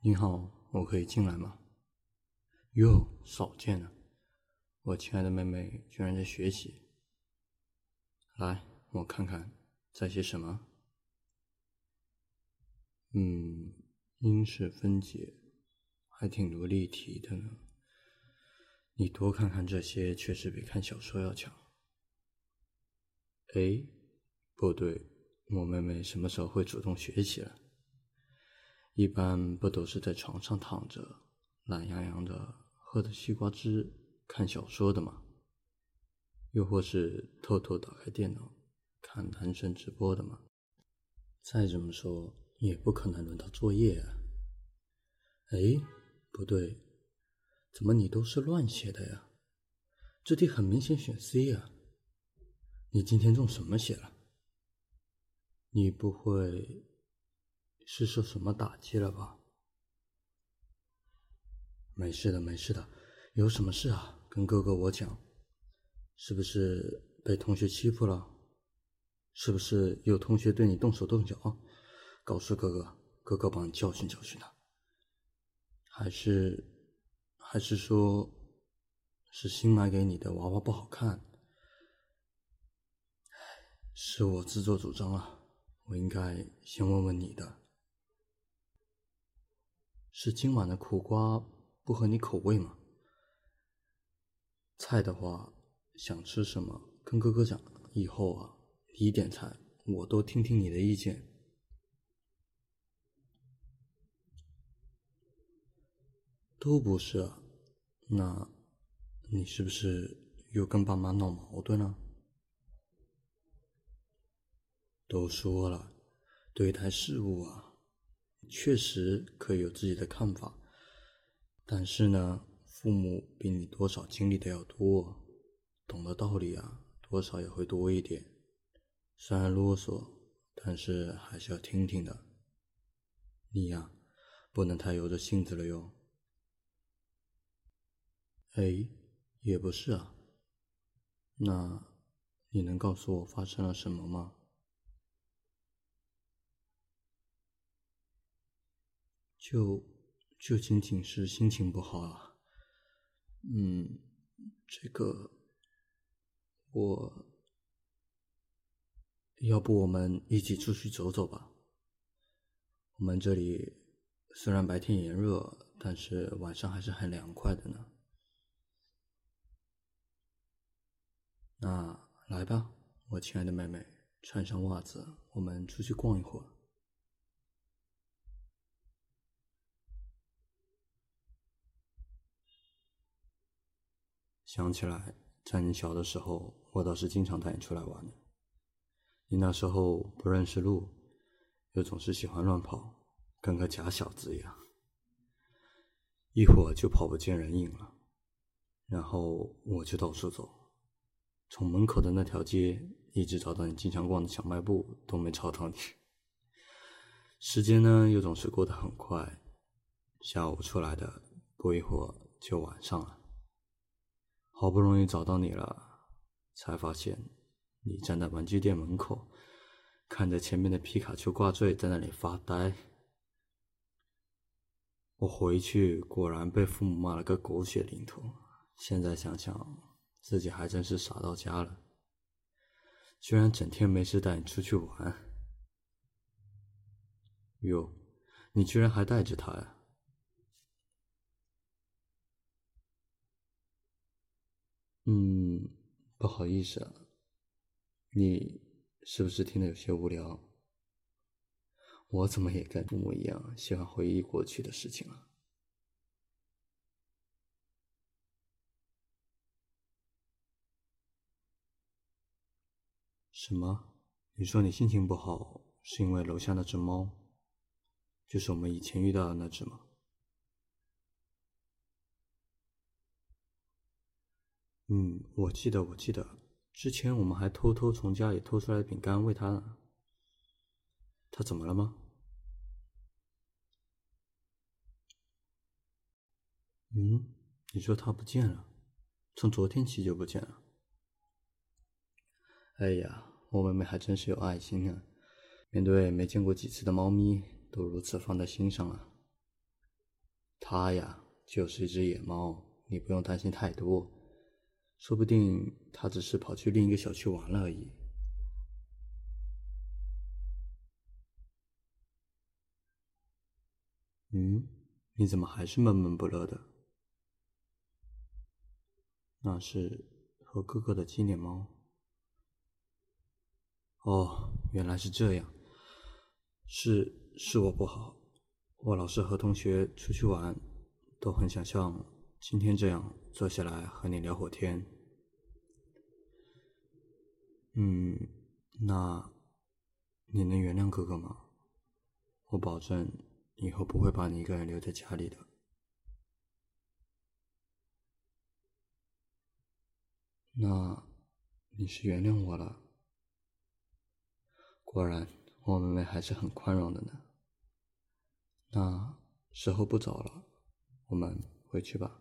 你好，我可以进来吗？哟，少见了，我亲爱的妹妹居然在学习。来，我看看在写什么。嗯，因式分解，还挺多例题的呢。你多看看这些，确实比看小说要强。哎，不对，我妹妹什么时候会主动学习了？一般不都是在床上躺着，懒洋洋的喝着西瓜汁看小说的吗？又或是偷偷打开电脑看男神直播的吗？再怎么说，也不可能轮到作业啊。哎，不对，怎么你都是乱写的呀？这题很明显选 C 啊。你今天中什么邪了？你不会是受什么打击了吧？没事的，没事的，有什么事啊？跟哥哥我讲。是不是被同学欺负了？是不是有同学对你动手动脚？告诉哥哥，哥哥帮你教训教训他。还是，还是说，是新买给你的娃娃不好看？是我自作主张啊，我应该先问问你的。是今晚的苦瓜不合你口味吗？菜的话，想吃什么跟哥哥讲，以后啊，你点菜我都听听你的意见。都不是啊，那，你是不是又跟爸妈闹矛盾了？都说了，对待事物啊，确实可以有自己的看法，但是呢，父母比你多少经历的要多，懂的道理啊，多少也会多一点。虽然啰嗦，但是还是要听听的。你呀，不能太由着性子了哟。哎，也不是啊。那，你能告诉我发生了什么吗？就就仅仅是心情不好啊，嗯，这个我，要不我们一起出去走走吧？我们这里虽然白天炎热，但是晚上还是很凉快的呢。那来吧，我亲爱的妹妹，穿上袜子，我们出去逛一会儿。想起来，在你小的时候，我倒是经常带你出来玩。你那时候不认识路，又总是喜欢乱跑，跟个假小子一样，一会儿就跑不见人影了。然后我就到处走，从门口的那条街一直找到你经常逛的小卖部，都没找到你。时间呢，又总是过得很快，下午出来的，不一会儿就晚上了。好不容易找到你了，才发现你站在玩具店门口，看着前面的皮卡丘挂坠，在那里发呆。我回去果然被父母骂了个狗血淋头。现在想想，自己还真是傻到家了，居然整天没事带你出去玩。哟，你居然还带着他呀？嗯，不好意思啊，你是不是听得有些无聊？我怎么也跟父母一样喜欢回忆过去的事情啊？什么？你说你心情不好是因为楼下那只猫，就是我们以前遇到的那只吗？嗯，我记得，我记得，之前我们还偷偷从家里偷出来饼干喂它呢。它怎么了吗？嗯，你说它不见了，从昨天起就不见了。哎呀，我妹妹还真是有爱心啊，面对没见过几次的猫咪，都如此放在心上了。它呀，就是一只野猫，你不用担心太多。说不定他只是跑去另一个小区玩了而已。嗯，你怎么还是闷闷不乐的？那是和哥哥的纪念猫。哦，原来是这样。是是我不好，我老是和同学出去玩，都很想像今天这样坐下来和你聊会天。嗯，那你能原谅哥哥吗？我保证以后不会把你一个人留在家里的。那你是原谅我了？果然，我妹妹还是很宽容的呢。那时候不早了，我们回去吧。